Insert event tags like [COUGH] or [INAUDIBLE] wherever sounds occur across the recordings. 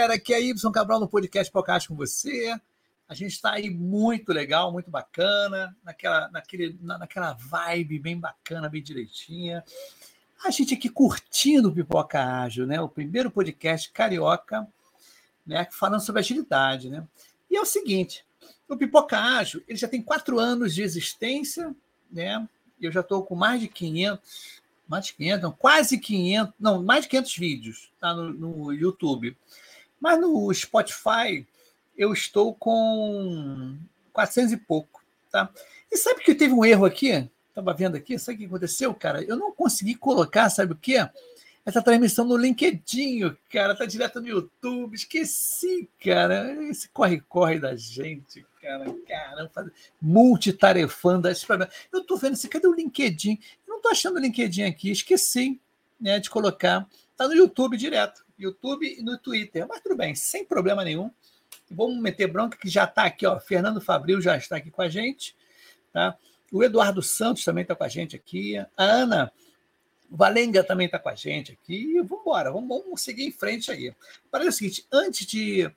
galera. Aqui é Y Cabral no podcast Podcast com você. A gente está aí muito legal, muito bacana, naquela, naquele, naquela vibe bem bacana, bem direitinha. A gente aqui curtindo o Pipoca Ágil, né? O primeiro podcast carioca, né? Falando sobre agilidade, né? E é o seguinte, o Pipoca Ágil, ele já tem quatro anos de existência, né? Eu já estou com mais de 500 mais de 500, não, quase 500, não, mais de 500 vídeos tá, no, no YouTube. Mas no Spotify eu estou com 400 e pouco, tá? E sabe que teve um erro aqui? Estava vendo aqui, sabe o que aconteceu, cara? Eu não consegui colocar, sabe o quê? Essa transmissão no LinkedIn, cara, tá direto no YouTube. Esqueci, cara. Esse corre-corre da gente, cara. Caramba, multitarefando. Eu tô vendo, cadê o LinkedIn? não estou achando o LinkedIn aqui, esqueci né, de colocar. Está no YouTube direto, YouTube e no Twitter. Mas tudo bem, sem problema nenhum. Vamos meter bronca que já está aqui, ó. Fernando Fabril já está aqui com a gente. Tá? O Eduardo Santos também está com a gente aqui. A Ana Valenga também está com a gente aqui. Vamos embora, vamos, seguir em frente aí. Para o seguinte, antes de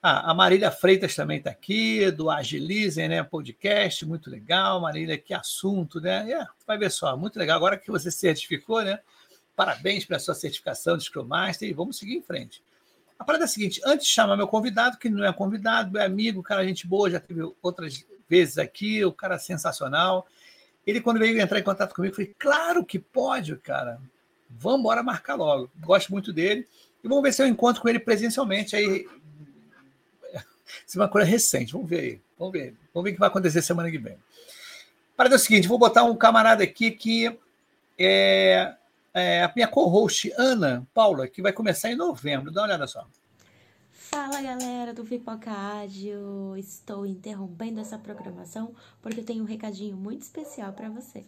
ah, a Marília Freitas também está aqui, do Agilizem, né? Podcast, muito legal. Marília, que assunto, né? É, vai ver só, muito legal. Agora que você certificou, né? Parabéns pela sua certificação de Scrum Master e vamos seguir em frente. A parada é a seguinte: antes de chamar meu convidado, que não é convidado, é amigo, cara, gente boa, já teve outras vezes aqui, o cara sensacional. Ele, quando veio entrar em contato comigo, foi claro que pode, cara. Vamos embora marcar logo. Gosto muito dele. E vamos ver se eu encontro com ele presencialmente aí [LAUGHS] isso é uma coisa recente. Vamos ver aí. Vamos ver. Vamos ver o que vai acontecer semana que vem. Para o seguinte, vou botar um camarada aqui que é, é a minha co-host, Ana Paula, que vai começar em novembro. Dá uma olhada só. Fala galera do Pipoca estou interrompendo essa programação porque eu tenho um recadinho muito especial para você.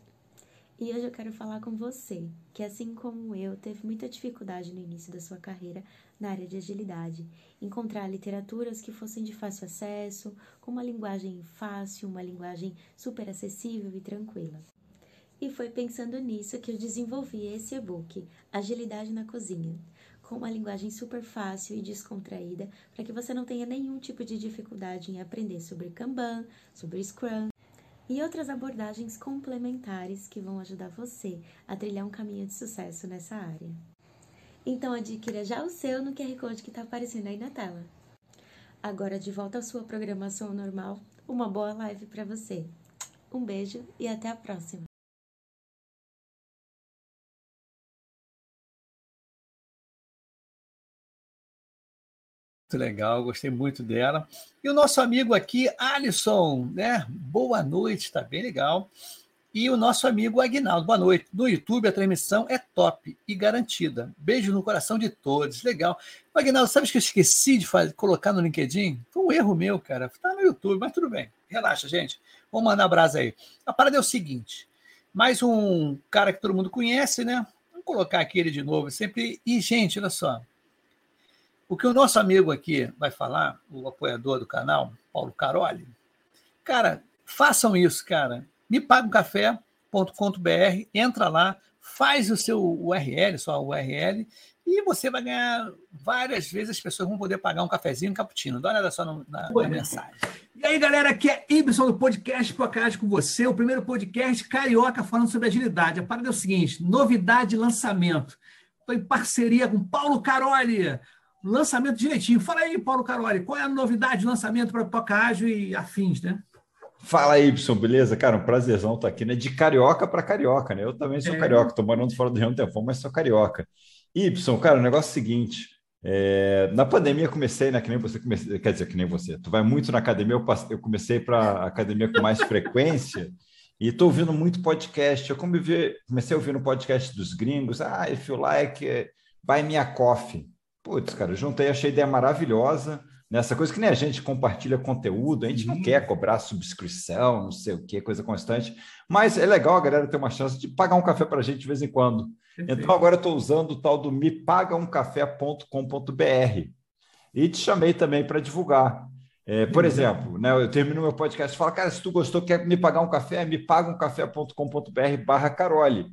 E hoje eu quero falar com você, que assim como eu, teve muita dificuldade no início da sua carreira na área de agilidade, encontrar literaturas que fossem de fácil acesso, com uma linguagem fácil, uma linguagem super acessível e tranquila. E foi pensando nisso que eu desenvolvi esse e-book, Agilidade na Cozinha, com uma linguagem super fácil e descontraída, para que você não tenha nenhum tipo de dificuldade em aprender sobre Kanban, sobre Scrum, e outras abordagens complementares que vão ajudar você a trilhar um caminho de sucesso nessa área. Então adquira já o seu no QR Code que está aparecendo aí na tela. Agora de volta à sua programação normal, uma boa live para você. Um beijo e até a próxima! Muito legal, gostei muito dela. E o nosso amigo aqui, Alisson, né? Boa noite, tá bem legal. E o nosso amigo Aguinaldo, boa noite. No YouTube a transmissão é top e garantida. Beijo no coração de todos, legal. Aguinaldo, sabe que eu esqueci de fazer, colocar no LinkedIn? Foi um erro meu, cara. Tá no YouTube, mas tudo bem. Relaxa, gente. Vamos mandar brasa aí. A parada é o seguinte: mais um cara que todo mundo conhece, né? Vamos colocar aqui ele de novo. Sempre. E, gente, olha só. O que o nosso amigo aqui vai falar, o apoiador do canal, Paulo Caroli, cara, façam isso, cara. Me paga um café.com.br, entra lá, faz o seu URL, sua URL, e você vai ganhar várias vezes, as pessoas vão poder pagar um cafezinho, um cappuccino. Dá uma olhada só na, na, na mensagem. E aí, galera, aqui é Ibson do podcast Podcast com você, o primeiro podcast carioca falando sobre agilidade. A parada é o seguinte: novidade lançamento. Estou em parceria com Paulo Caroli, lançamento direitinho. Fala aí, Paulo Caroli, qual é a novidade de lançamento para Toca Ágil e afins, né? Fala aí, Y, beleza? Cara, um prazerzão estar aqui, né? De carioca para carioca, né? Eu também sou é. carioca, estou morando fora do Rio tempão, mas sou carioca. Y, cara, o negócio é o seguinte: é, na pandemia comecei, né? Que nem você comecei, quer dizer, que nem você. Tu vai muito na academia, eu, passei, eu comecei para academia com mais [LAUGHS] frequência e estou ouvindo muito podcast. Eu comecei, comecei a ouvir no podcast dos gringos. Ah, if you like, buy me a coffee. Putz, cara, juntei, achei a ideia maravilhosa. Nessa coisa que nem a gente compartilha conteúdo, a gente não uhum. quer cobrar subscrição, não sei o que, coisa constante, mas é legal a galera ter uma chance de pagar um café para a gente de vez em quando. Perfeito. Então agora estou usando o tal do mepagaumcafé.com.br e te chamei também para divulgar. É, por exemplo, né, eu termino meu podcast e falo, cara, se tu gostou, quer me pagar um café, me paga um café.com.br barra Carole.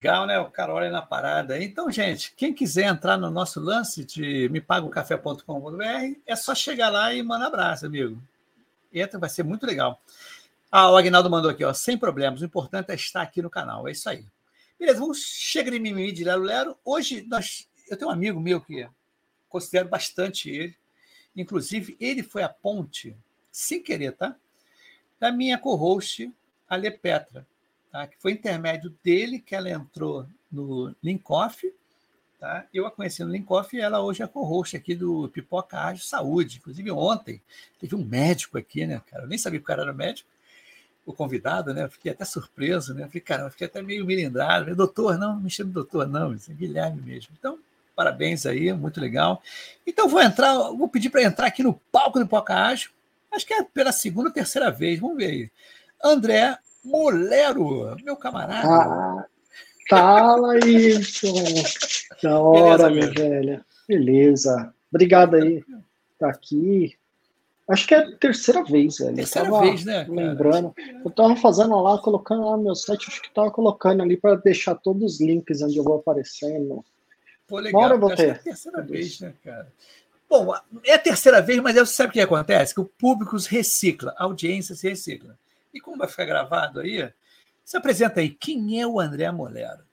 Legal, né? O Carol é na parada. Então, gente, quem quiser entrar no nosso lance de mepagocafé.com.br, é só chegar lá e mandar abraço, amigo. Entra, vai ser muito legal. Ah, o Agnaldo mandou aqui, ó, sem problemas. O importante é estar aqui no canal. É isso aí. Beleza, vamos chegar de mimimi de Lero Lero. Hoje, nós, eu tenho um amigo meu que considero bastante ele. Inclusive, ele foi a ponte, sem querer, tá? Da minha co-host, Ale Petra tá? que foi intermédio dele que ela entrou no Linkoff. Tá? Eu a conheci no Linkoff e ela hoje é co-host aqui do Pipoca Ágil Saúde. Inclusive, ontem teve um médico aqui, né, cara? Eu nem sabia que o cara era médico, o convidado, né? Eu fiquei até surpreso, né? Eu fiquei, cara, eu fiquei até meio milindrado. Falei, doutor, não, não me chama doutor, não, é Guilherme mesmo. Então, parabéns aí, muito legal. Então, vou entrar, vou pedir para entrar aqui no palco do Pipoca Ágil. Acho que é pela segunda ou terceira vez, vamos ver aí. André Molero, meu camarada. Ah, fala isso. Da hora, minha velha. Beleza. Obrigado aí. Tá aqui. Acho que é a terceira vez, velho. Terceira vez, né? Cara? Lembrando. Eu tava fazendo lá, colocando lá no meu site, acho que tava colocando ali para deixar todos os links onde eu vou aparecendo. Pô, legal. Eu vou ter. É a terceira vez, né, cara? Bom, é a terceira vez, mas você sabe o que acontece? Que o público se recicla, a audiência se recicla. E como vai ficar gravado aí, se apresenta aí. Quem é o André Molero?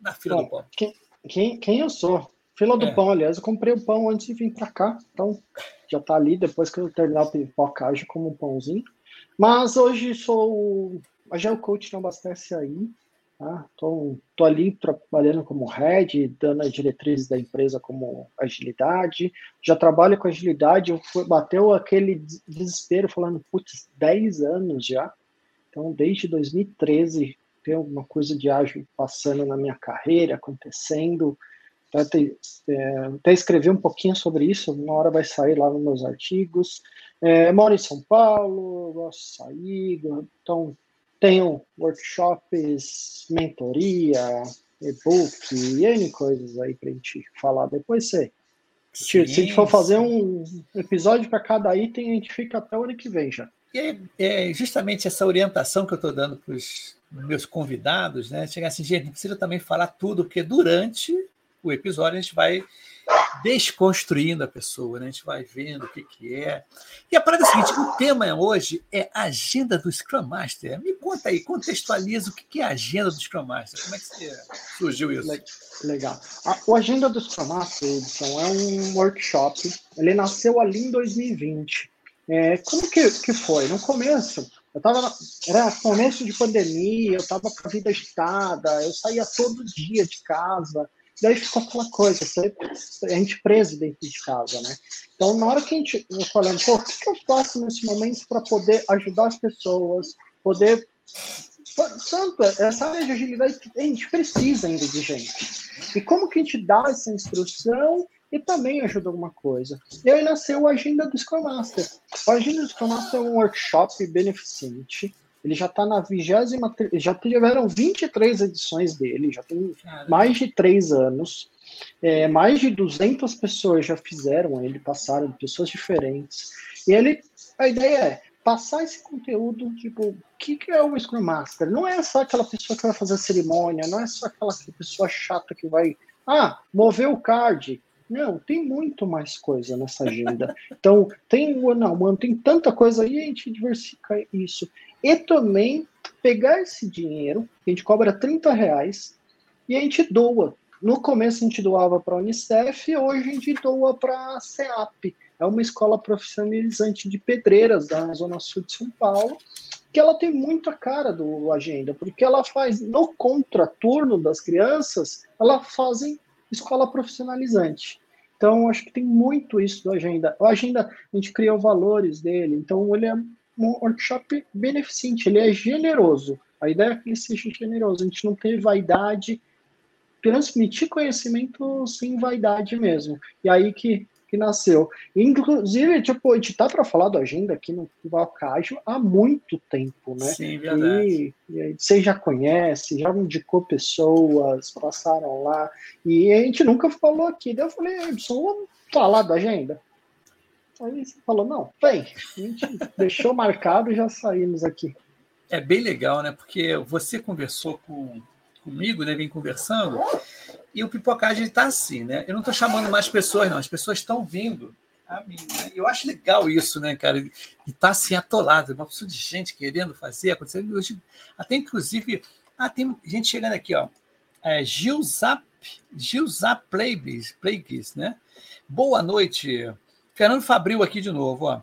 Na fila Bom, do pão. Quem, quem, quem, eu sou? Fila do é. pão, aliás, eu comprei o pão antes de vir para cá. Então, já está ali, depois que eu terminar o pipocagem, como um pãozinho. Mas hoje sou. A Geo Coach não abastece aí. Tá? Tô, tô ali trabalhando como head, dando as diretrizes da empresa como agilidade. Já trabalho com agilidade, fui, bateu aquele desespero falando, putz, 10 anos já. Então, desde 2013, tem alguma coisa de ágil passando na minha carreira, acontecendo. Até, é, até escrevi um pouquinho sobre isso, uma hora vai sair lá nos meus artigos. É, moro em São Paulo, gosto de sair, então tenho workshops, mentoria, e-book, e N coisas aí para a gente falar. Depois você. Sim, se a gente for fazer um episódio para cada item, a gente fica até o ano que vem já. E é, é justamente essa orientação que eu estou dando para os meus convidados, né? Chegar assim, gente, não precisa também falar tudo, porque durante o episódio a gente vai desconstruindo a pessoa, né? a gente vai vendo o que, que é. E a parada é a seguinte: o tema hoje é agenda do Scrum Master. Me conta aí, contextualiza o que é a agenda do Scrum Master. Como é que surgiu isso? Legal. A, o Agenda do Scrum Master, Edson, é um workshop. Ele nasceu ali em 2020. É, como que, que foi? No começo, eu tava. Era começo de pandemia, eu estava com a vida agitada, eu saía todo dia de casa. Daí ficou aquela coisa, a gente preso dentro de casa, né? Então, na hora que a gente, eu falando, pô, o que, eu faço nesse momento para poder ajudar as pessoas, poder. Tanto, essa área de agilidade, a gente precisa ainda de gente. E como que a gente dá essa instrução e também ajuda alguma coisa? E aí nasceu o Agenda do Scrum Master. O Agenda do Scrum Master é um workshop beneficente ele já está na vigésima. Já tiveram 23 edições dele, já tem mais de três anos. É, mais de 200 pessoas já fizeram ele, passaram, pessoas diferentes. E ele, a ideia é passar esse conteúdo, tipo, o que, que é o Scrum Master? Não é só aquela pessoa que vai fazer a cerimônia, não é só aquela pessoa chata que vai, ah, mover o card. Não, tem muito mais coisa nessa agenda. [LAUGHS] Então, tem o one on tem tanta coisa aí, a gente diversifica isso. E também pegar esse dinheiro, a gente cobra 30 reais, e a gente doa. No começo a gente doava para a Unicef, hoje a gente doa para a CEAP. É uma escola profissionalizante de pedreiras da Zona Sul de São Paulo, que ela tem muito a cara do Agenda, porque ela faz, no contraturno das crianças, ela fazem escola profissionalizante. Então, acho que tem muito isso do Agenda. O Agenda, a gente criou valores dele, então ele é um workshop beneficente, ele é generoso. A ideia é que ele seja generoso, a gente não tem vaidade, transmitir conhecimento sem vaidade mesmo. E aí que que nasceu. Inclusive, tipo, a gente tá para falar da agenda aqui no Valcágio há muito tempo, né? Sim, verdade. E, e você já conhece, já indicou pessoas, passaram lá, e a gente nunca falou aqui. Daí eu falei, Edson, vamos falar da agenda? Aí você falou, não, vem. A gente deixou marcado e já saímos aqui. É bem legal, né? Porque você conversou com, comigo, né? Vem conversando, e o pipocagem está assim, né? Eu não estou chamando mais pessoas, não. As pessoas estão vindo a mim. Né? Eu acho legal isso, né, cara? E está assim atolado, uma pessoa de gente querendo fazer, acontecendo. Hoje, até inclusive, ah, tem gente chegando aqui, ó. É, Gilzap, Gilzap Plagues, né? Boa noite. Fernando Fabril aqui de novo, ó.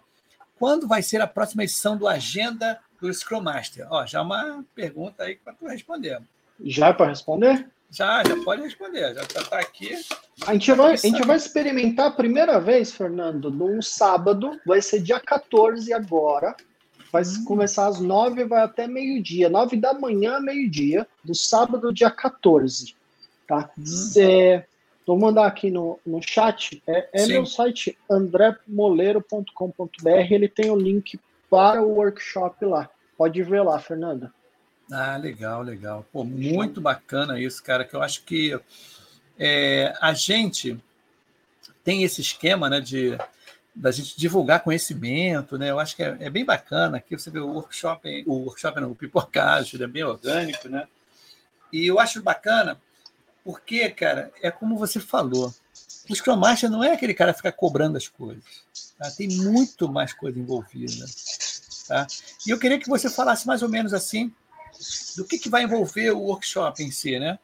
Quando vai ser a próxima edição do Agenda do Scrum Master? Ó, já uma pergunta aí para tu responder. Já é para responder? Já, já pode responder, já está aqui. A gente, vai, a gente vai experimentar a primeira vez, Fernando, num sábado, vai ser dia 14 agora. Vai hum. começar às 9 vai até meio-dia. 9 da manhã, meio-dia, do sábado, dia 14. Tá? Hum. É, vou mandar aqui no, no chat. É, é meu site andremoleiro.com.br. Ele tem o link para o workshop lá. Pode ver lá, Fernanda. Ah, legal, legal. Pô, muito bacana isso, cara, que eu acho que é, a gente tem esse esquema né, de da gente divulgar conhecimento, né? Eu acho que é, é bem bacana. Aqui você vê o workshop, o workshop não, o pipocagem, ele é bem orgânico, né? E eu acho bacana porque, cara, é como você falou, o Scrum Master não é aquele cara que fica cobrando as coisas. Tá? Tem muito mais coisa envolvida. Tá? E eu queria que você falasse mais ou menos assim do que, que vai envolver o workshop em si, né?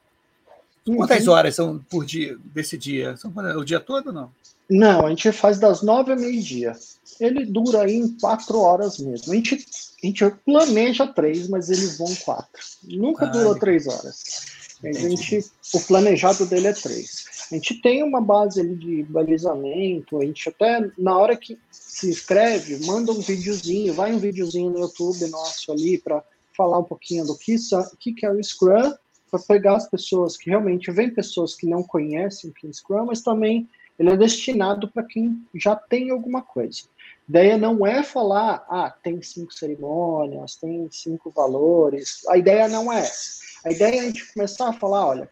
Quantas uhum. horas são por dia desse dia? São o dia todo ou não? Não, a gente faz das nove ao meio-dia. Ele dura aí em quatro horas mesmo. A gente, a gente planeja três, mas eles vão quatro. Nunca ah, durou três horas. A gente, o planejado dele é três. A gente tem uma base ali de balizamento, a gente até, na hora que se inscreve, manda um videozinho, vai um videozinho no YouTube nosso ali para falar um pouquinho do que, que, que é o Scrum, para pegar as pessoas que realmente vem pessoas que não conhecem o que é Scrum, mas também ele é destinado para quem já tem alguma coisa. A ideia não é falar, ah, tem cinco cerimônias, tem cinco valores. A ideia não é essa. A ideia é a gente começar a falar, olha,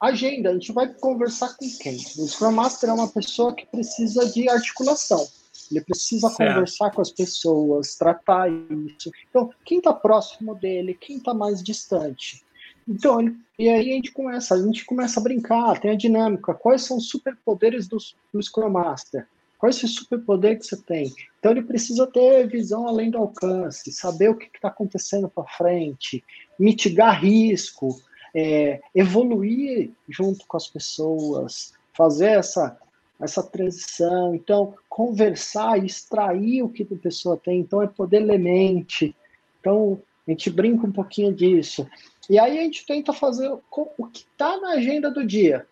agenda, a gente vai conversar com quem? O Scrum Master é uma pessoa que precisa de articulação. Ele precisa certo. conversar com as pessoas, tratar isso. Então, quem está próximo dele, quem está mais distante. Então, ele, e aí a gente começa, a gente começa a brincar, tem a dinâmica. Quais são os superpoderes do, do Scrum Master? Qual é esse superpoder que você tem? Então ele precisa ter visão além do alcance, saber o que está acontecendo para frente, mitigar risco, é, evoluir junto com as pessoas, fazer essa essa transição. Então, conversar, extrair o que a pessoa tem. Então, é poder ler mente. Então, a gente brinca um pouquinho disso. E aí a gente tenta fazer o que está na agenda do dia.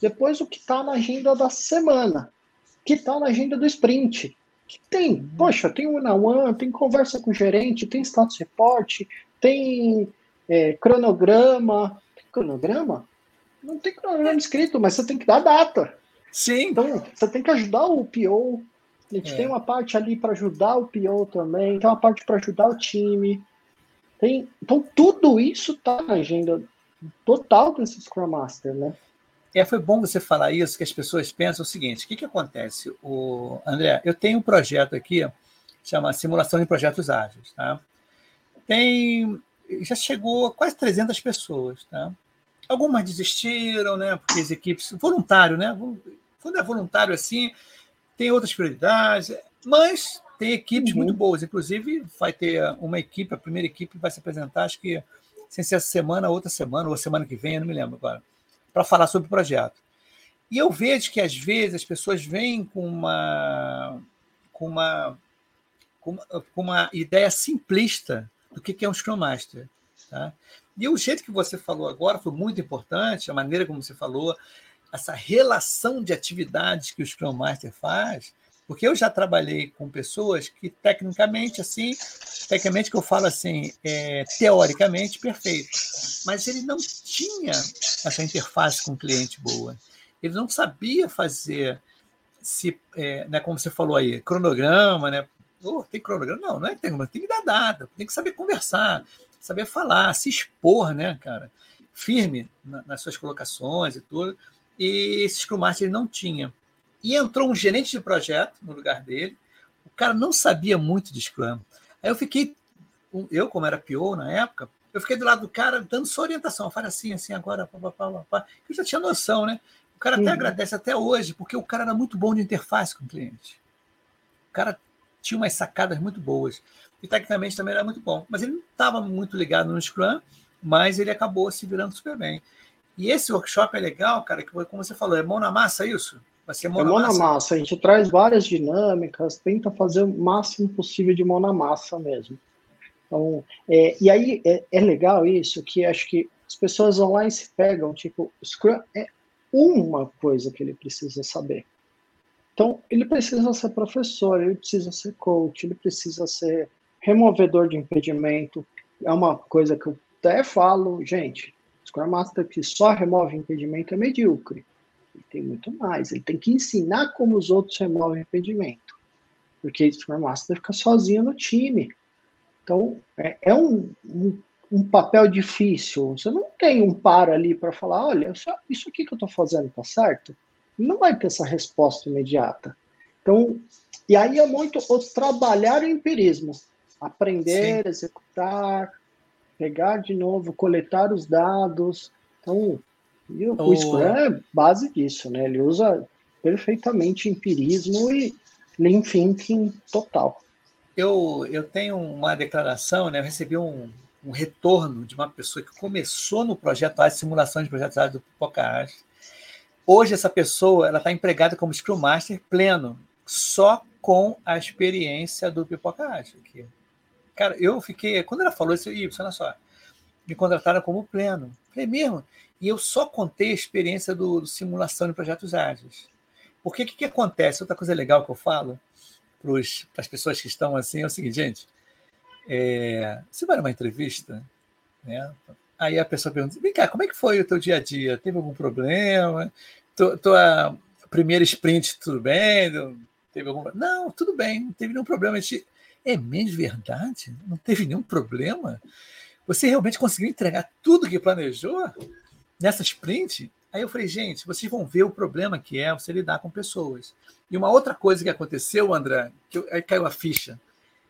Depois, o que está na agenda da semana. O que está na agenda do sprint. Que tem, poxa, tem on one, tem conversa com o gerente, tem status report, tem é, cronograma. Tem cronograma? Não tem cronograma escrito, mas você tem que dar data. Sim. Então, você tem que ajudar o PO. A gente é. tem uma parte ali para ajudar o PO também, tem uma parte para ajudar o time. Tem, então, tudo isso está na agenda total desse Scrum Master, né? É, foi bom você falar isso, que as pessoas pensam o seguinte: o que, que acontece? O, André, eu tenho um projeto aqui, chama Simulação de Projetos Ágeis. Tá? Tem, já chegou a quase 300 pessoas. Tá? Algumas desistiram, né? Porque as equipes, voluntário, né? Quando é voluntário assim, tem outras prioridades, mas tem equipes uhum. muito boas. Inclusive, vai ter uma equipe, a primeira equipe vai se apresentar, acho que sem ser essa semana, outra semana, ou semana que vem, eu não me lembro agora, para falar sobre o projeto. E eu vejo que às vezes as pessoas vêm com uma com uma com uma, ideia simplista do que é um Scrum Master. Tá? E o jeito que você falou agora foi muito importante, a maneira como você falou, essa relação de atividades que o Scrum Master faz, porque eu já trabalhei com pessoas que tecnicamente, assim, tecnicamente que eu falo assim, é, teoricamente perfeito, mas ele não tinha essa interface com o cliente boa. Ele não sabia fazer, se, é, né, como você falou aí, cronograma, né? Oh, tem cronograma? Não, não é tem, tem que dar data, tem que saber conversar, saber falar, se expor, né, cara? Firme nas suas colocações e tudo. E esse Scrum Master ele não tinha. E entrou um gerente de projeto no lugar dele. O cara não sabia muito de Scrum. Aí eu fiquei, eu, como era PO na época, eu fiquei do lado do cara dando sua orientação. Fala assim, assim, agora, pá, pá, pá, pá. Eu já tinha noção, né? O cara até uhum. agradece até hoje, porque o cara era muito bom de interface com o cliente. O cara tinha umas sacadas muito boas. E tecnicamente também era muito bom. Mas ele não estava muito ligado no Scrum, mas ele acabou se virando super bem. E esse workshop é legal, cara, que como você falou, é mão na massa isso? Vai ser mão, é mão massa. na massa. A gente traz várias dinâmicas, tenta fazer o máximo possível de mão na massa mesmo. Então, é, e aí é, é, legal isso, que acho que as pessoas online se pegam, tipo, Scrum é uma coisa que ele precisa saber. Então, ele precisa ser professor, ele precisa ser coach, ele precisa ser removedor de impedimento. É uma coisa que eu até falo, gente, Scrum Master que só remove impedimento é medíocre. Ele tem muito mais. Ele tem que ensinar como os outros removem impedimento. Porque o Scrum Master fica sozinho no time. Então, é, é um, um, um, papel difícil. Você não tem um par ali para falar: olha, isso aqui que eu estou fazendo está certo? Não vai ter essa resposta imediata. Então, e aí é muito o trabalhar o empirismo. Aprender, Sim. executar, pegar de novo, coletar os dados. Então, e o, o Scrum é base disso, né? Ele usa perfeitamente empirismo e lean thinking total. Eu, eu tenho uma declaração, né? Eu recebi um, um retorno de uma pessoa que começou no projeto A, simulação de projetos A do Pipoca Hoje essa pessoa ela está empregada como Scrum Master pleno, só com a experiência do Pipoca aqui. Cara, eu fiquei. Quando ela falou isso, Y, olha só, me contrataram como pleno. Falei mesmo. E eu só contei a experiência do, do simulação de projetos ágeis. Porque o que, que, acontece? Outra coisa legal que eu falo para as pessoas que estão assim é o seguinte, gente. É, você vai numa entrevista, né? Aí a pessoa pergunta: vem cá, como é que foi o teu dia a dia? Teve algum problema? Tua primeira sprint, tudo bem? Teve algum... Não, tudo bem, não teve nenhum problema. Gente, é mesmo verdade? Não teve nenhum problema? Você realmente conseguiu entregar tudo que planejou nessa sprint? Aí eu falei, gente, vocês vão ver o problema que é você lidar com pessoas. E uma outra coisa que aconteceu, André, que eu, aí caiu a ficha.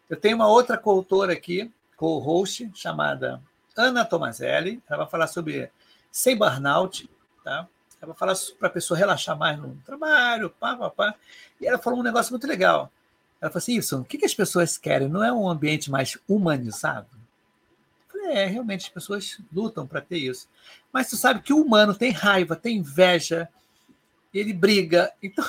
Eu tenho uma outra coautora aqui, co-host, chamada Ana Tomazelli. Ela vai falar sobre sem burnout, tá? Ela vai falar para a pessoa relaxar mais no trabalho, pá, pá, pá. E ela falou um negócio muito legal. Ela falou assim, isso, o que, que as pessoas querem? Não é um ambiente mais humanizado? É, realmente as pessoas lutam para ter isso. Mas tu sabe que o humano tem raiva, tem inveja, ele briga. Então,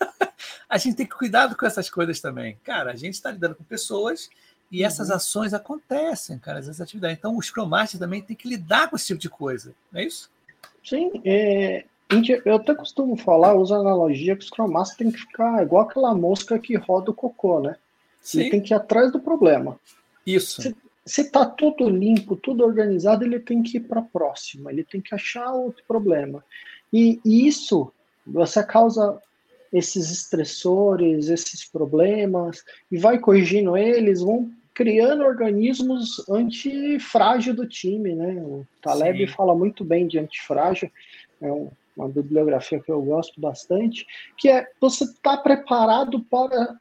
[LAUGHS] a gente tem que cuidar com essas coisas também. Cara, a gente está lidando com pessoas e essas uhum. ações acontecem, cara, essas atividades. Então, o Scrum também tem que lidar com esse tipo de coisa, não é isso? Sim, é, eu até costumo falar, uso a analogia que o Scrum Master tem que ficar igual aquela mosca que roda o cocô, né? Sim. Ele tem que ir atrás do problema. Isso. Se, se tá tudo limpo, tudo organizado, ele tem que ir para a próxima, ele tem que achar outro problema. E, e isso, você causa esses estressores, esses problemas, e vai corrigindo eles, vão criando organismos antifrágil do time, né? O Taleb Sim. fala muito bem de antifrágil, é um, uma bibliografia que eu gosto bastante, que é você estar tá preparado para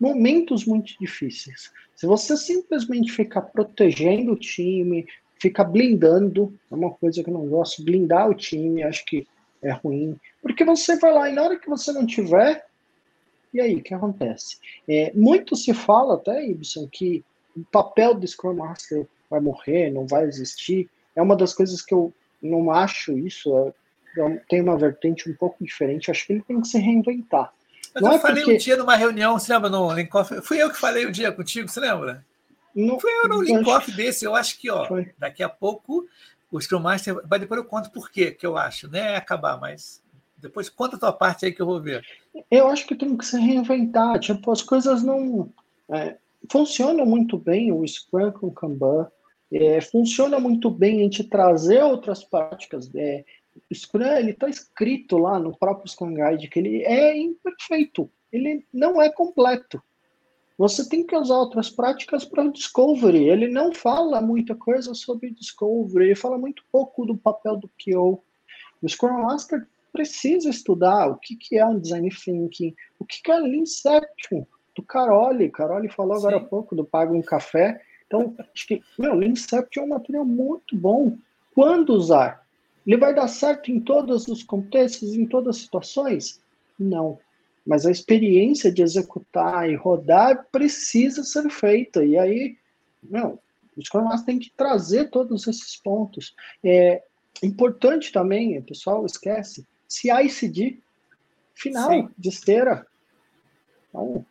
momentos muito difíceis. Se você simplesmente ficar protegendo o time, ficar blindando, é uma coisa que eu não gosto, blindar o time, acho que é ruim, porque você vai lá e na hora que você não tiver, e aí, o que acontece? É, muito se fala até, Ibsen, que o papel do Scrum Master, vai morrer, não vai existir. É uma das coisas que eu não acho isso, eu tenho uma vertente um pouco diferente, acho que ele tem que se reinventar. Mas não eu é falei porque... um dia numa reunião, você lembra no Linkoff? Fui eu que falei um dia contigo, você lembra? Não, Fui eu no Linkoff desse, eu acho que, ó, foi. daqui a pouco o Scrum Master, vai depois eu conto por quê, que eu acho, né? Acabar, mas depois conta a tua parte aí que eu vou ver. Eu acho que tem que se reinventar, tipo, as coisas não... É, funciona muito bem o Scrum com o Kanban, é, funciona muito bem a gente trazer outras práticas. É, o Scrum está escrito lá no próprio Scrum Guide que ele é imperfeito, ele não é completo. Você tem que usar outras práticas para o discovery. Ele não fala muita coisa sobre discovery, ele fala muito pouco do papel do PO. O Scrum Master precisa estudar o que, que é um design thinking, o que, que é Lean Inception, do Caroli. Caroli falou Sim. agora há pouco do Pago um Café. Então, acho que, meu, Incept é um material muito bom. Quando usar? Ele vai dar certo em todos os contextos, em todas as situações? Não. Mas a experiência de executar e rodar precisa ser feita. E aí, não, o Scrum Master tem que trazer todos esses pontos. É importante também, o pessoal esquece, CI/CD, final Sim. de esteira. Então,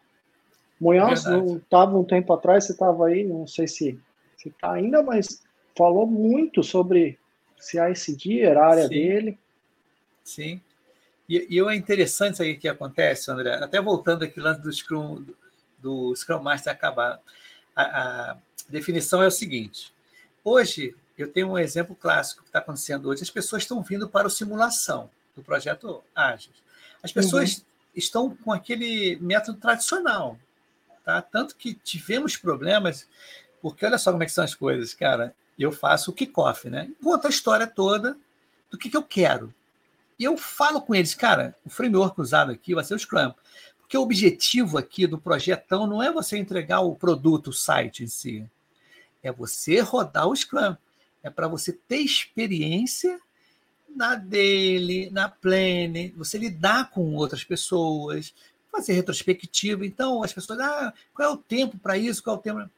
Munhoz não estava um tempo atrás, você estava aí, não sei se está ainda, mas falou muito sobre CICD, era a área Sim. dele. Sim. E, e é interessante isso aí que acontece, André, até voltando aqui lá do Scrum, do Scrum Master acabar. A, a definição é o seguinte: hoje, eu tenho um exemplo clássico que está acontecendo hoje. As pessoas estão vindo para o simulação do projeto Ágil. As pessoas uhum. estão com aquele método tradicional, Tá? Tanto que tivemos problemas, porque olha só como é que são as coisas, cara. Eu faço o kickoff, né? Conto a história toda do que, que eu quero. E eu falo com eles, cara, o framework usado aqui vai ser o Scrum. Porque o objetivo aqui do projetão não é você entregar o produto, o site em si. É você rodar o Scrum. É para você ter experiência na dele, na plane, você lidar com outras pessoas, fazer retrospectiva. Então, as pessoas, ah, qual é o tempo para isso? Qual é o tempo?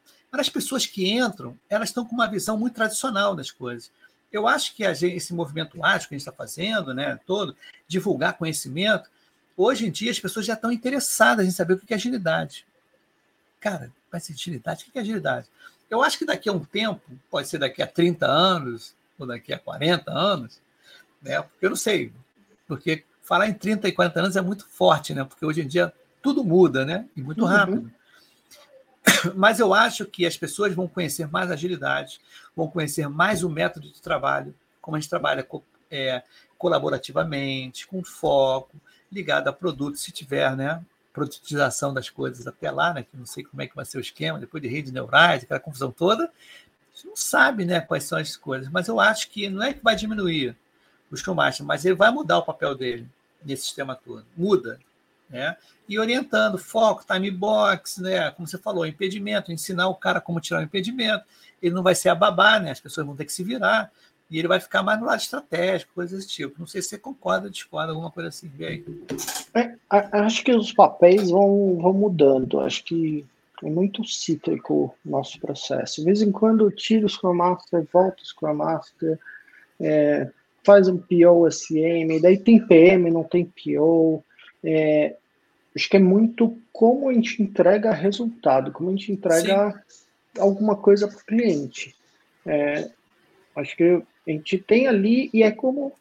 As pessoas que entram, elas estão com uma visão muito tradicional das coisas. Eu acho que gente, esse movimento ágil que a gente está fazendo, né, todo, divulgar conhecimento, hoje em dia as pessoas já estão interessadas em saber o que é agilidade. Cara, vai ser agilidade? O que é agilidade? Eu acho que daqui a um tempo, pode ser daqui a 30 anos, ou daqui a 40 anos, né, porque eu não sei, porque falar em 30 e 40 anos é muito forte, né? Porque hoje em dia tudo muda, né? E muito uhum. rápido. Uhum. Mas eu acho que as pessoas vão conhecer mais agilidade, vão conhecer mais o método de trabalho, como a gente trabalha é, colaborativamente, com foco, ligado a produto, se tiver, né? Produtização das coisas até lá, né? Que não sei como é que vai ser o esquema, depois de rede neurais, aquela confusão toda. A gente não sabe, né? Quais são as coisas, mas eu acho que não é que vai diminuir o Scrum Master, mas ele vai mudar o papel dele nesse sistema todo. Muda. Né? E orientando, foco, time box, né? como você falou, impedimento, ensinar o cara como tirar o impedimento. Ele não vai ser a babá, né? as pessoas vão ter que se virar. E ele vai ficar mais no lado estratégico, coisas desse tipo. Não sei se você concorda, discorda, alguma coisa assim. Vê. É, acho que os papéis vão, vão mudando. Acho que é muito cíclico o nosso processo. De vez em quando tira o Scrum Master, volta o Scrum Master. É, faz um PO SM, daí tem PM, não tem PO. É, acho que é muito como a gente entrega resultado, como a gente entrega Sim. alguma coisa para o cliente. É, acho que a gente tem ali e é como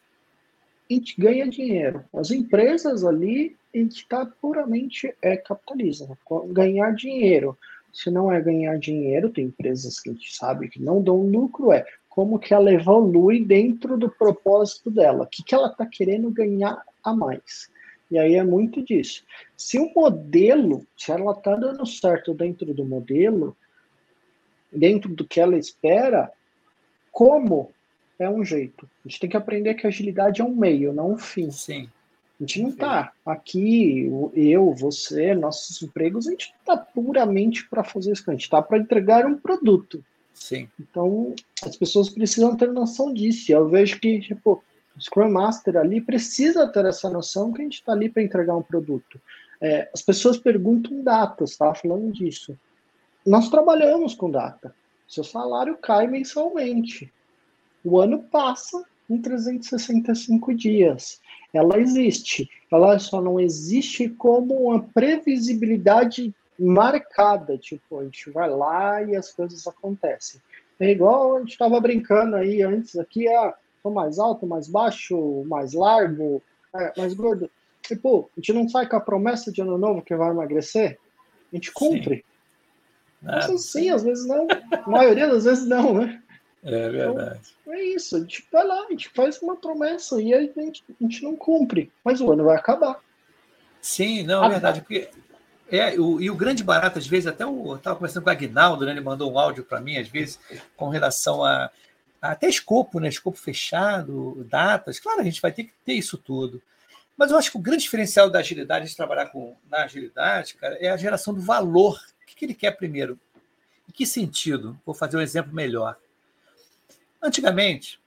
a gente ganha dinheiro. As empresas ali, a gente está puramente é, capitalismo, ganhar dinheiro. Se não é ganhar dinheiro, tem empresas que a gente sabe que não dão lucro, é como que ela evolui dentro do propósito dela, o que, que ela está querendo ganhar a mais. E aí é muito disso. Se o modelo, se ela está dando certo dentro do modelo, dentro do que ela espera, como é um jeito. A gente tem que aprender que a agilidade é um meio, não um fim. Sim. A gente não está aqui, eu, você, nossos empregos, a gente está puramente para fazer isso. A gente está para entregar um produto. Sim. Então, as pessoas precisam ter noção disso. Eu vejo que, tipo, o Scrum Master ali precisa ter essa noção que a gente está ali para entregar um produto. É, as pessoas perguntam datas, estava falando disso. Nós trabalhamos com data. seu salário cai mensalmente. O ano passa em 365 dias. Ela existe. Ela só não existe como uma previsibilidade marcada. Tipo, a gente vai lá e as coisas acontecem. É igual a gente estava brincando aí antes aqui, ah, tô mais alto, mais baixo, mais largo, é, mais gordo. Tipo, a gente não sai com a promessa de ano novo que vai emagrecer? A gente cumpre. Sim. Às vezes sim, às vezes não. A maioria das vezes não, né? É verdade. Então, é isso, a gente vai lá, a gente faz uma promessa e a gente, a gente não cumpre, mas o ano vai acabar. Sim, não, é verdade. Porque é, o, e o grande barato, às vezes, até eu estava conversando com o Agnaldo, né, ele mandou um áudio para mim, às vezes, com relação a, até escopo, né, escopo fechado, datas. Claro, a gente vai ter que ter isso tudo. Mas eu acho que o grande diferencial da agilidade, de trabalhar com, na agilidade, cara, é a geração do valor. O que, que ele quer primeiro? Em que sentido? Vou fazer um exemplo melhor. Antigamente,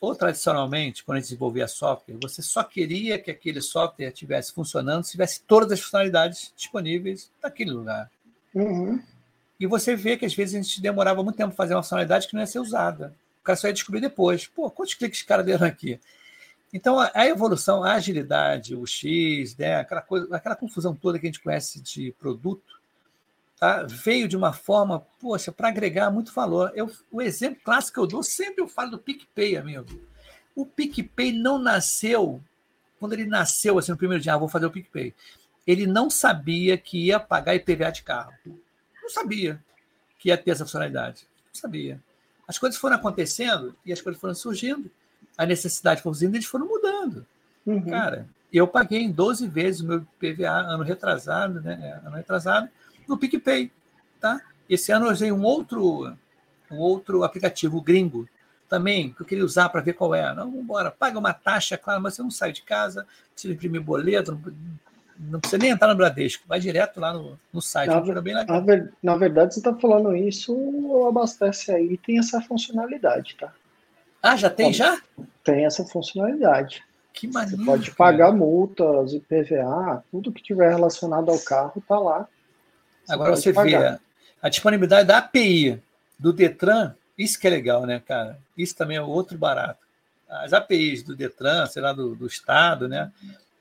ou tradicionalmente, quando a gente desenvolvia software, você só queria que aquele software estivesse funcionando se tivesse todas as funcionalidades disponíveis naquele lugar. Uhum. E você vê que às vezes a gente demorava muito tempo para fazer uma funcionalidade que não ia ser usada. O cara só ia descobrir depois. Pô, quantos cliques esse cara deram aqui? Então, a evolução, a agilidade, o X, né, aquela, coisa, aquela confusão toda que a gente conhece de produto, tá? veio de uma forma, poxa, para agregar muito valor. Eu, o exemplo clássico que eu dou, sempre eu falo do PicPay, amigo. O PicPay não nasceu, quando ele nasceu, assim, no primeiro dia, ah, vou fazer o PicPay. Ele não sabia que ia pagar IPVA de carro. Não sabia que ia ter essa funcionalidade. Não sabia. As coisas foram acontecendo e as coisas foram surgindo. A necessidade foi surgindo eles foram mudando. Uhum. Cara, eu paguei em 12 vezes o meu PVA ano retrasado, né? Ano retrasado, no PicPay. Tá? Esse ano eu usei um outro, um outro aplicativo gringo também, que eu queria usar para ver qual é. Não, vamos embora, paga uma taxa, claro, mas você não sai de casa, precisa imprimir boleto, não, não precisa nem entrar no Bradesco, vai direto lá no, no site. Na. Ver, na verdade, você está falando isso, o Abastece aí tem essa funcionalidade, tá? Ah, já tem, já? Tem essa funcionalidade. Que maneiro. Você pode pagar cara. multas, IPVA, tudo que tiver relacionado ao carro tá lá. Agora você pagar. vê a disponibilidade da API do Detran, isso que é legal, né, cara? Isso também é outro barato. As APIs do Detran, sei lá, do, do Estado, né?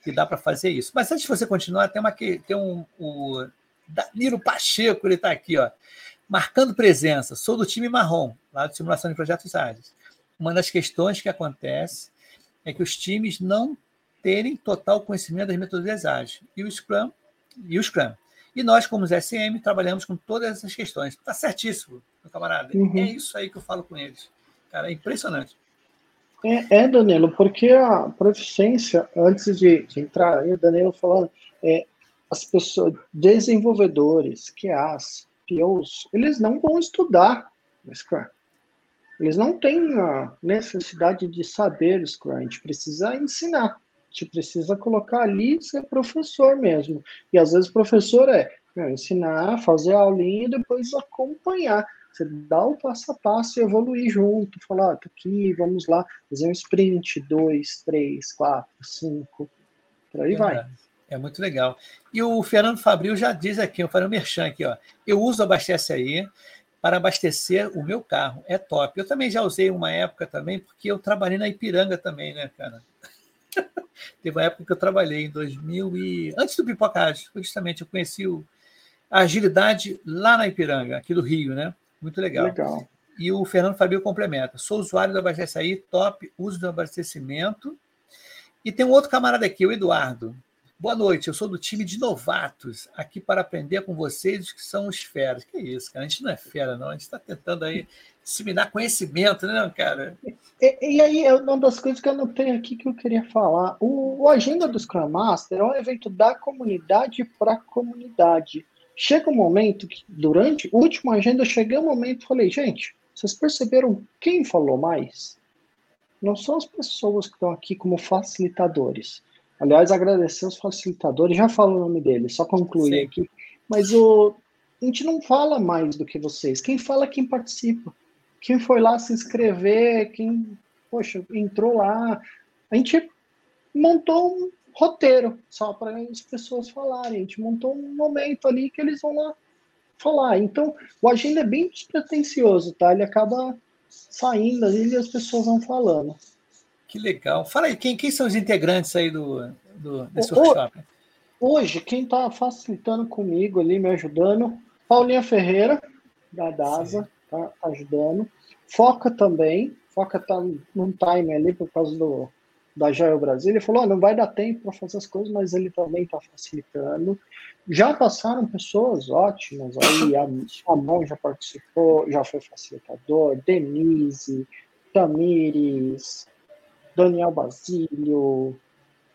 Que dá para fazer isso. Mas antes de você continuar, tem, uma, tem um. O Danilo Pacheco, ele está aqui, ó. Marcando presença. Sou do time marrom, lá de simulação de projetos ágeis. Uma das questões que acontece é que os times não terem total conhecimento das metodologias ágeis. E o Scrum, e o Scrum. E nós, como SM, trabalhamos com todas essas questões. Está certíssimo, meu camarada. Uhum. É isso aí que eu falo com eles. Cara, é impressionante. É, é Danilo, porque a proficiência, antes de, de entrar aí, o Danilo falando, é, as pessoas, desenvolvedores, QAs, POs, eles não vão estudar Scrum. Eles não têm a necessidade de saber Scrum, a gente precisa ensinar gente precisa colocar ali ser professor mesmo. E às vezes professor é, é ensinar, fazer a aulinha e depois acompanhar. Você dá o passo a passo e evoluir junto, falar, ah, aqui, vamos lá, fazer um sprint, dois, três, quatro, cinco, por aí é vai. É muito legal. E o Fernando Fabril já diz aqui, o Fernando Merchan aqui, ó, eu uso Abastece Aí para abastecer o meu carro, é top. Eu também já usei uma época também, porque eu trabalhei na Ipiranga também, né, cara? [LAUGHS] Teve uma época que eu trabalhei em 2000 e antes do Pipocagem, justamente eu conheci o... a agilidade lá na Ipiranga, aqui do Rio, né? Muito legal. Legal. E o Fernando Fabio complementa. Sou usuário do Abastece top, uso do abastecimento. E tem um outro camarada aqui, o Eduardo. Boa noite, eu sou do time de novatos, aqui para aprender com vocês que são os feras. Que isso, cara? A gente não é fera, não. A gente está tentando aí disseminar conhecimento, né, cara? E, e, aí, é uma das coisas que eu anotei aqui que eu queria falar. O, o Agenda do Scrum Master é um evento da comunidade para a comunidade. Chega um momento que, durante o último agenda, cheguei um momento e falei, gente, vocês perceberam quem falou mais? Não são as pessoas que estão aqui como facilitadores. Aliás, agradecer os facilitadores, já falo o nome deles, só concluir aqui. Mas o, a gente não fala mais do que vocês. Quem fala é quem participa quem foi lá se inscrever, quem, poxa, entrou lá. A gente montou um roteiro só para as pessoas falarem. A gente montou um momento ali que eles vão lá falar. Então, o agenda é bem despretensioso, tá? Ele acaba saindo ali e as pessoas vão falando. Que legal. Fala aí, quem, quem são os integrantes aí do, do desse workshop? Hoje, quem está facilitando comigo ali, me ajudando, Paulinha Ferreira, da DASA, tá, tá ajudando. Foca também, Foca tá num time ali por causa do, da Jael Brasil. Ele falou: oh, não vai dar tempo para fazer as coisas, mas ele também está facilitando. Já passaram pessoas ótimas aí, a, mão já participou, já foi facilitador, Denise, Tamires, Daniel Basílio,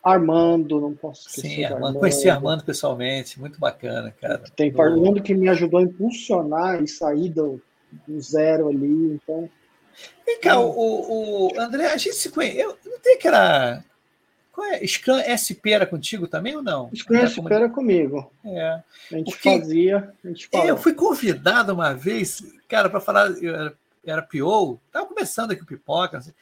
Armando, não posso esquecer. Sim, Armando. Armando. Conheci Armando pessoalmente, muito bacana, cara. Tem do... Armando que me ajudou a impulsionar e sair do, do zero ali, então. Vem cá, o, o, André, a gente se conhece. Eu não tem que era. Qual é? Scrum SP era contigo também ou não? Scrum SP como... era comigo. É. A gente Porque fazia, a gente. Eu fui convidado uma vez, cara, para falar. Eu era, era PO, estava começando aqui o pipoca. Assim.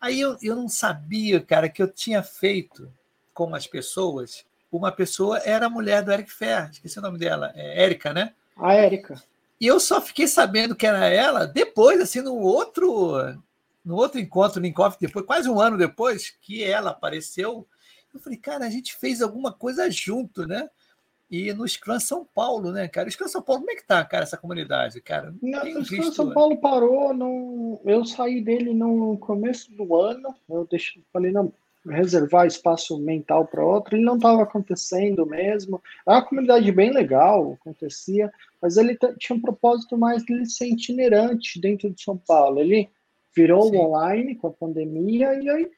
Aí eu, eu não sabia, cara, que eu tinha feito com as pessoas. Uma pessoa era a mulher do Eric Fer, esqueci o nome dela, é Érica, né? A Érica. E eu só fiquei sabendo que era ela depois, assim, no outro, no outro encontro, no Coffee, depois, quase um ano depois, que ela apareceu. Eu falei, cara, a gente fez alguma coisa junto, né? E no Scrum São Paulo, né, cara? O Scrum São Paulo, como é que tá, cara, essa comunidade, cara? Não, o Scrum visto... São Paulo parou, não... eu saí dele no começo do ano, eu deixei, falei, não, reservar espaço mental para outro, ele não estava acontecendo mesmo. É uma comunidade bem legal, acontecia, mas ele tinha um propósito mais de ser itinerante dentro de São Paulo. Ele virou Sim. online com a pandemia e aí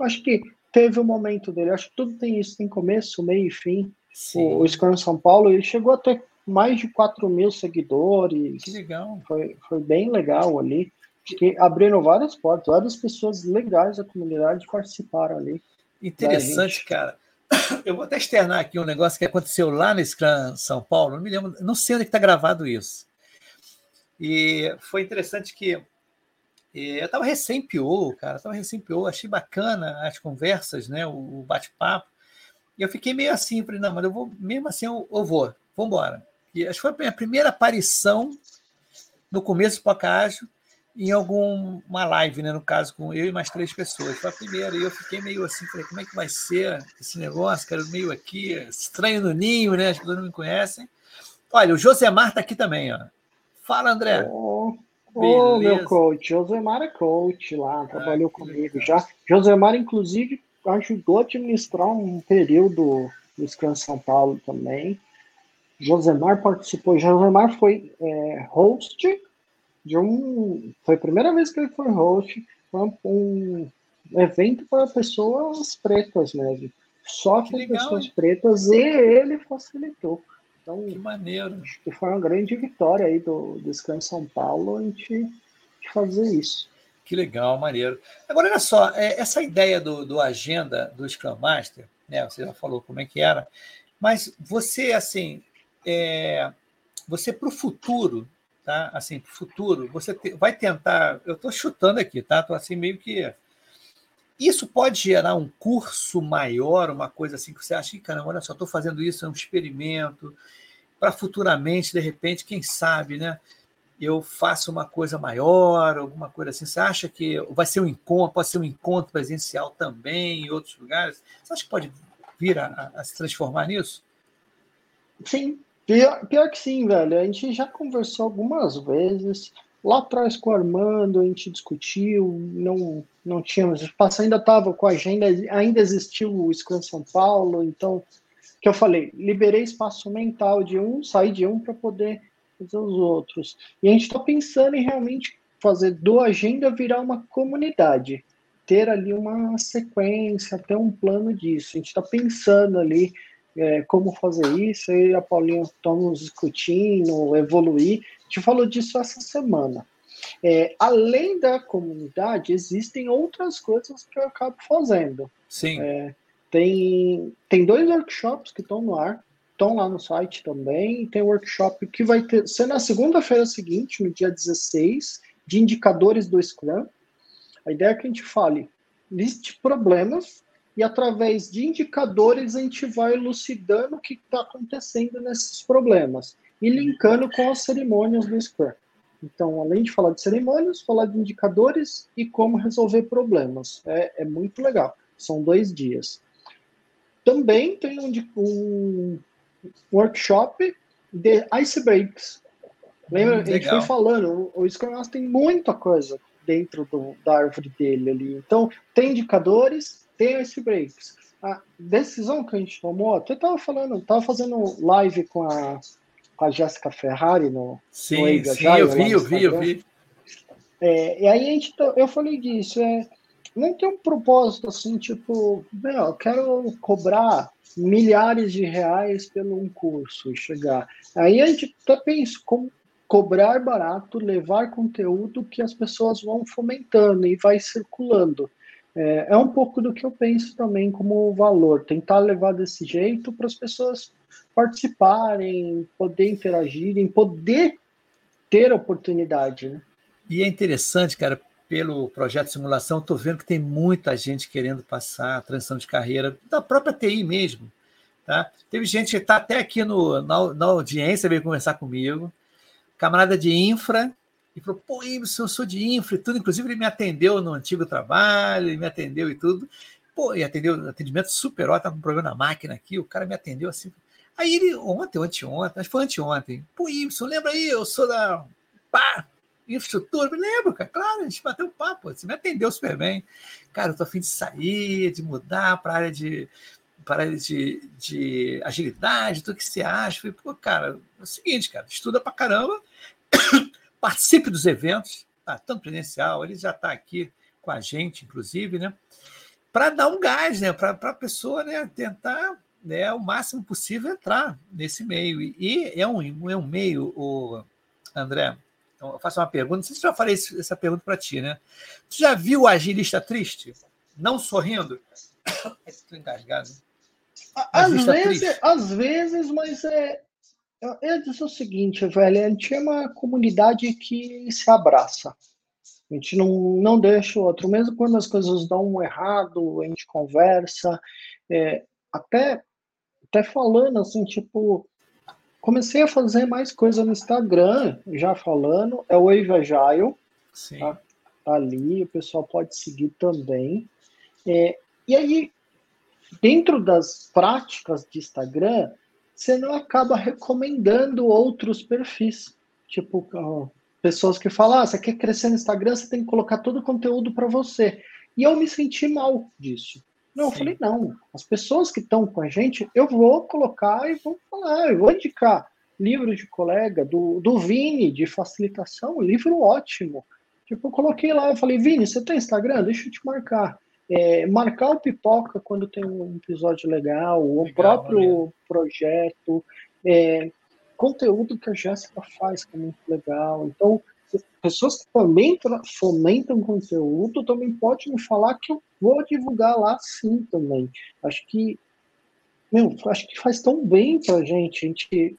acho que teve o um momento dele. Acho que tudo tem isso, tem começo, meio e fim. Sim. O, o Scrum São Paulo, ele chegou a ter mais de 4 mil seguidores. Que legal. Foi, foi bem legal ali. Que abriram várias portas, várias pessoas legais da comunidade participaram ali. Interessante, cara. [COUGHS] Eu vou até externar aqui um negócio que aconteceu lá no Scrum São Paulo. Não me lembro, não sei onde é está gravado isso. E foi interessante que eu estava recém-PO, cara, estava recém-PO, achei bacana as conversas, né, o bate-papo. E eu fiquei meio assim, falei, não, mas eu vou, mesmo assim, eu, eu vou, vamos embora. E acho que foi a minha primeira aparição no começo do Pocágio em alguma live, né, no caso, com eu e mais três pessoas. Foi a primeira, e eu fiquei meio assim, falei, como é que vai ser esse negócio, cara, meio aqui, estranho no ninho, né, as pessoas não me conhecem. Olha, o Josemar está aqui também, ó. Fala, André. Ô, oh, meu coach, Josemar é coach lá, trabalhou ah, comigo legal. já. Josemar, inclusive, ajudou a administrar um período do Scrum São Paulo também. Josemar participou, Josemar foi é, host de um. Foi a primeira vez que ele foi host, foi um evento para pessoas pretas mesmo. Só com pessoas hein? pretas e ele facilitou. Então, que maneiro. Acho que foi uma grande vitória aí do, do Scrum São Paulo a gente fazer isso. Que legal, maneiro. Agora, olha só, é, essa ideia do, do agenda do Scrum Master, né? Você já falou como é que era, mas você, assim, é, você para o futuro, tá? Assim, futuro, você te, vai tentar. Eu estou chutando aqui, tá? Estou assim meio que. Isso pode gerar um curso maior, uma coisa assim que você acha que, caramba, olha só, estou fazendo isso, é um experimento, para futuramente, de repente, quem sabe, né? eu faço uma coisa maior, alguma coisa assim? Você acha que vai ser um encontro, pode ser um encontro presencial também em outros lugares? Você acha que pode vir a, a se transformar nisso? Sim, pior, pior, que sim, velho. A gente já conversou algumas vezes. Lá atrás com o Armando, a gente discutiu, não, não tínhamos espaço, ainda estava com a agenda, ainda existiu o Scrum São Paulo, então, que eu falei, liberei espaço mental de um, saí de um para poder fazer os outros. E a gente está pensando em realmente fazer do agenda virar uma comunidade, ter ali uma sequência, ter um plano disso. A gente está pensando ali é, como fazer isso, e a Paulinha estamos discutindo, evoluir. A gente falou disso essa semana. É, além da comunidade, existem outras coisas que eu acabo fazendo. Sim. É, tem, tem dois workshops que estão no ar estão lá no site também. Tem um workshop que vai ter, ser na segunda-feira seguinte, no dia 16, de indicadores do Scrum. A ideia é que a gente fale, liste problemas e através de indicadores a gente vai elucidando o que está acontecendo nesses problemas. e linkando com as cerimônias do Scrum. Então, além de falar de cerimônias, falar de indicadores e como resolver problemas. É, é muito legal. São dois dias. Também tem um, um workshop de ice breaks. Lembra? Hum, a gente foi falando, o Scrum Master tem muita coisa dentro do, da árvore dele ali. Então, tem indicadores, tem ice breaks. A decisão que a gente tomou, até estava falando, estava fazendo live com a, com a Jéssica Ferrari no, sim, no Eiga sim, eu vi, eu vi, eu vi. É, e aí a gente, eu falei disso, é, não tem um propósito assim, tipo, meu, eu quero cobrar milhares de reais pelo um curso e chegar. Aí a gente até pensa como cobrar barato, levar conteúdo que as pessoas vão fomentando e vai circulando. É, é um pouco do que eu penso também como valor, tentar levar desse jeito para as pessoas participarem, poder interagirem, poder ter oportunidade, né? E é interessante, cara, pelo projeto de simulação, estou vendo que tem muita gente querendo passar a transição de carreira, da própria TI mesmo. Tá? Teve gente que está até aqui no, na, na, audiência, veio conversar comigo, camarada de infra, e falou: pô, Ibson, eu sou de infra e tudo. Inclusive, ele me atendeu no antigo trabalho, ele me atendeu e tudo. Pô, e atendeu, atendimento super ótimo, com um problema na máquina aqui, o cara me atendeu assim. Aí ele, ontem, anteontem, acho que foi anteontem, pô, Ibson, lembra aí, eu sou da. Pá, infraestrutura. Me lembro, cara, claro, a gente bateu um papo, você me atendeu super bem. Cara, eu tô afim de sair, de mudar para a área de para de, de agilidade, tudo que você acha. Falei, pô, cara, é o seguinte, cara, estuda para caramba, participe dos eventos, tá, tanto presencial, ele já está aqui com a gente, inclusive, né? Para dar um gás, né? Para a pessoa né, tentar né, o máximo possível entrar nesse meio. E é um, é um meio, o André, então, eu faço uma pergunta, não sei se eu já falei essa pergunta para ti, né? Tu já viu o agilista triste? Não sorrindo? [COUGHS] Estou engasgado. Às vezes, às vezes, mas é. Eu ia dizer o seguinte, velho, a gente é uma comunidade que se abraça. A gente não, não deixa o outro, mesmo quando as coisas dão errado, a gente conversa. É, até, até falando assim, tipo, Comecei a fazer mais coisa no Instagram, já falando, é o Wave Agile. Sim. Tá, tá ali, o pessoal pode seguir também. É, e aí, dentro das práticas de Instagram, você não acaba recomendando outros perfis. Tipo, pessoas que falam, ah, você quer crescer no Instagram, você tem que colocar todo o conteúdo para você. E eu me senti mal disso. Não, Sim. eu falei, não. As pessoas que estão com a gente, eu vou colocar e vou falar, eu vou indicar livro de colega, do, do Vini, de facilitação, livro ótimo. Tipo, eu coloquei lá, eu falei, Vini, você tem Instagram? Deixa eu te marcar. É, marcar o Pipoca quando tem um episódio legal, legal o próprio projeto, é, conteúdo que a Jéssica faz, que é muito legal. Então, pessoas que também fomentam conteúdo também podem me falar que eu vou divulgar lá sim também. Acho que, meu, acho que faz tão bem pra gente. A gente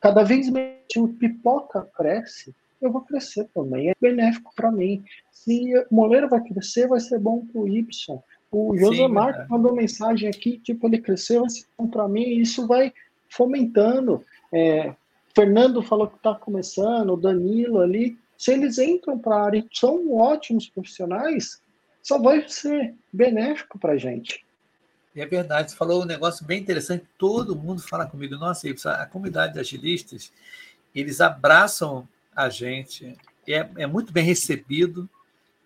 cada vez mais o pipoca cresce, eu vou crescer também. É benéfico para mim. Se o Moleiro vai crescer, vai ser bom para o Y. O Josemar é. mandou mensagem aqui, tipo, ele cresceu, vai ser bom para mim, e isso vai fomentando. É, Fernando falou que está começando, o Danilo ali, se eles entram para a área e são ótimos profissionais, só vai ser benéfico para a gente. É verdade, você falou um negócio bem interessante, todo mundo fala comigo, nossa, a comunidade de agilistas, eles abraçam a gente, é, é muito bem recebido,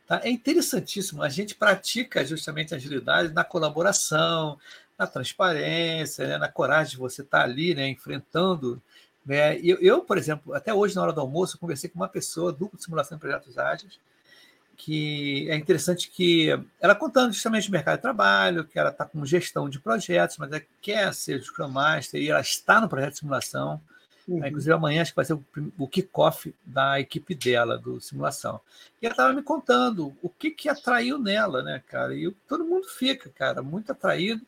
tá? é interessantíssimo, a gente pratica justamente a agilidade na colaboração, na transparência, né? na coragem de você estar ali, né? enfrentando né? Eu, eu, por exemplo, até hoje, na hora do almoço, conversei com uma pessoa do simulação de projetos ágeis, que é interessante que ela contando justamente o mercado de trabalho, que ela está com gestão de projetos, mas ela quer ser Scrum Master e ela está no projeto de simulação. Uhum. Inclusive, amanhã acho que vai ser o, kickoff da equipe dela, do simulação. E ela estava me contando o que, que atraiu nela, né, cara? E todo mundo fica, cara, muito atraído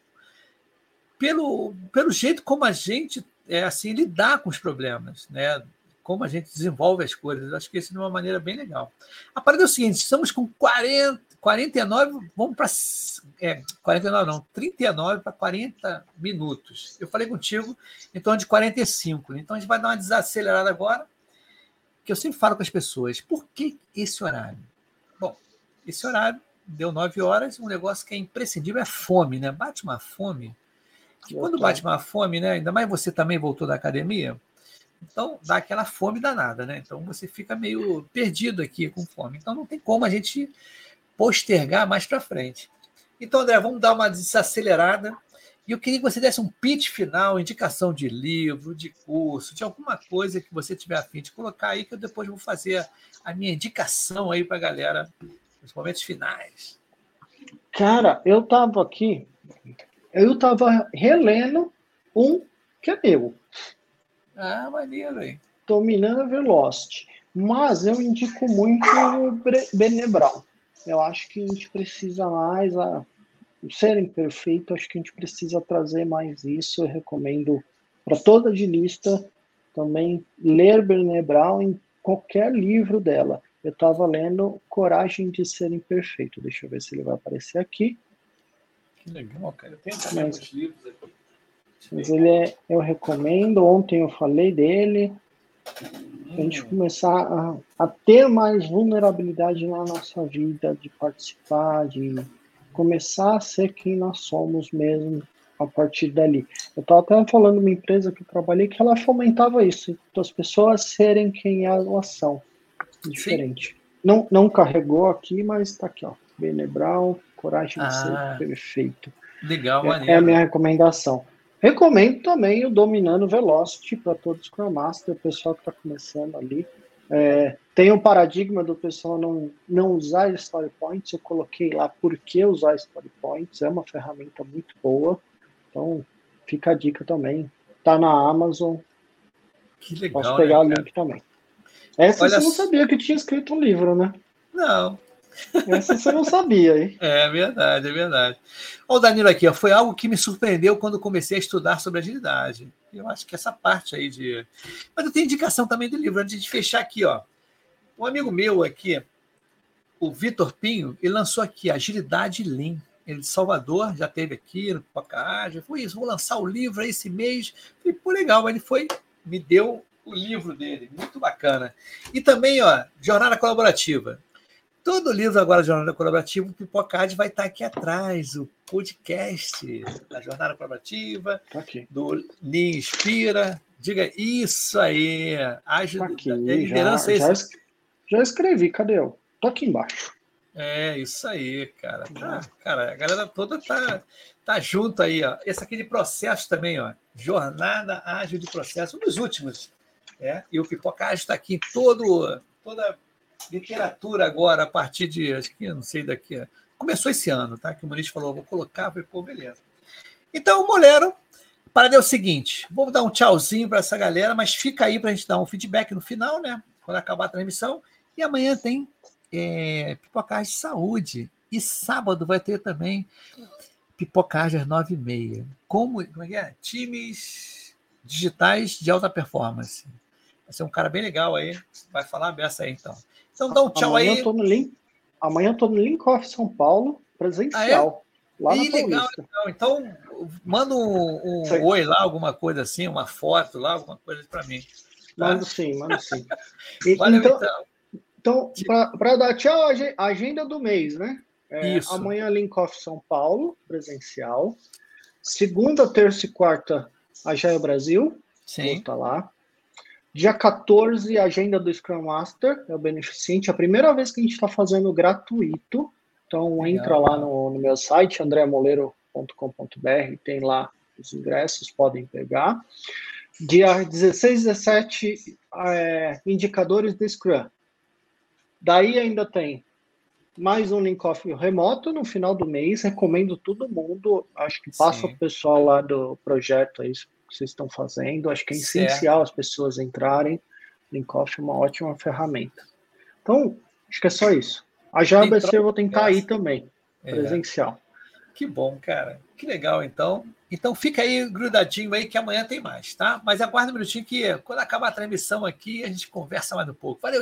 pelo, pelo jeito como a gente é assim lidar com os problemas, né? Como a gente desenvolve as coisas. Acho que isso é uma maneira bem legal. A parada é o seguinte: estamos com 40, 49, vamos para. É, 49 não, 39 para 40 minutos. Eu falei contigo em torno de 45. Né? Então a gente vai dar uma desacelerada agora, que eu sempre falo com as pessoas. Por que esse horário? Bom, esse horário deu 9 horas, um negócio que é imprescindível é fome, né? Bate uma fome. Que quando bate uma fome, né? Ainda mais você também voltou da academia, então dá aquela fome danada, né? Então você fica meio perdido aqui com fome. Então não tem como a gente postergar mais para frente. Então, André, vamos dar uma desacelerada. E eu queria que você desse um pitch final, indicação de livro, de curso, de alguma coisa que você tiver a fim de colocar aí, que eu depois vou fazer a minha indicação aí para a galera nos momentos finais. Cara, eu estava aqui, eu estava relendo um que é meu. Ah, maneiro, hein? Dominando Velocity. Mas eu indico muito o Brené Brown. Eu acho que a gente precisa mais, a, ser imperfeito, acho que a gente precisa trazer mais isso. Eu recomendo para toda de lista também ler Brené Brown em qualquer livro dela. Eu estava lendo Coragem de Ser Imperfeito. Deixa eu ver se ele vai aparecer aqui. Que legal, cara. Eu tenho também mas, livros aqui. Mas ele é, eu recomendo. Ontem eu falei dele a gente começar a, a, ter mais vulnerabilidade na nossa vida, de participar, de começar a ser quem nós somos mesmo a partir dali. Eu estava até falando uma empresa que eu trabalhei que ela fomentava isso, as pessoas serem quem elas são, diferente. Não, não carregou aqui, mas está aqui, ó. Bene Brown, coragem de ah, ser perfeito. Legal, é, é a minha recomendação. Recomendo também o Dominando Velocity para todos os Scrum Master, o pessoal que está começando ali. É, tem um paradigma do pessoal não, não usar Story Points. Eu coloquei lá por que usar Story Points. É uma ferramenta muito boa. Então, fica a dica também. Tá na Amazon. Que legal. Posso pegar né, o link também. Essa Olha... você não sabia que tinha escrito um livro, né? Não, essa você não sabia, hein? É verdade, é verdade. Olha o Danilo aqui, ó, foi algo que me surpreendeu quando comecei a estudar sobre agilidade. Eu acho que essa parte aí de. Mas eu tenho indicação também do livro, antes de fechar aqui, ó. Um amigo meu aqui, o Vitor Pinho, ele lançou aqui Agilidade Lean. Ele de Salvador, já teve aqui no Pocahontas. Foi isso, vou lançar o livro esse mês. Falei, pô, legal. Ele foi, me deu o livro dele, muito bacana. E também, ó, Jornada Colaborativa. Todo livro agora Jornada Colaborativa, o Pipocard vai estar aqui atrás, o podcast da Jornada Colaborativa, tá do Lean Inspira. Diga isso aí. Ajuda, tá aqui, liderança já, já, já, escrevi, cadê eu? Tô aqui embaixo. É, isso aí, cara. Tá, cara, a galera toda tá, tá junto aí, ó. Esse aqui de processo também, ó. Jornada Ágil de Processo, um dos últimos. É, e o Pipoca está aqui em todo, toda literatura agora, a partir de, acho que, não sei, daqui. Começou esse ano, tá? Que o Muniz falou, vou colocar, falei, pô, beleza. Então, o Molero, para é o seguinte: vou dar um tchauzinho para essa galera, mas fica aí para a gente dar um feedback no final, né? Quando acabar a transmissão. E amanhã tem é, Pipocagem de Saúde. E sábado vai ter também Pipocagem às nove e meia. Como, como é que é? Times digitais de alta performance. Vai ser um cara bem legal aí. Vai falar dessa aí, então. Então dá um tchau amanhã aí. Eu tô no link, amanhã eu tô no Linkoff São Paulo, presencial. Ah, é? Lá Ih, legal, legal. Então, manda um, um oi lá, alguma coisa assim, uma foto lá, alguma coisa para mim. Tá? Mando sim, mando sim. [LAUGHS] E, Valeu, então, então. então para dar tchau, a agenda do mês, né? É, Isso. Amanhã, Linkoff São Paulo, presencial. Segunda, terça e quarta, a Jaia Brasil. Sim. Estar lá. Dia 14, agenda do Scrum Master, é o beneficente. É a primeira vez que a gente está fazendo gratuito. Então, entra lá no, no meu site, andreamoleiro.com.br, tem lá os ingressos, podem pegar. Dia 16 e 17, é, indicadores do Scrum. Daí ainda tem mais um link off remoto no final do mês. Recomendo todo mundo. Acho que passa Sim. o pessoal lá do projeto aí que vocês estão fazendo. Acho que é essencial certo. as pessoas entrarem. Linkoff é uma ótima ferramenta. Então, acho que é só isso. A JBC eu vou tentar ir também, é. presencial. Que bom, cara. Que legal, então. Então fica aí grudadinho aí que amanhã tem mais, tá? Mas aguarda um minutinho que quando acabar a transmissão aqui, a gente conversa mais um pouco. Valeu!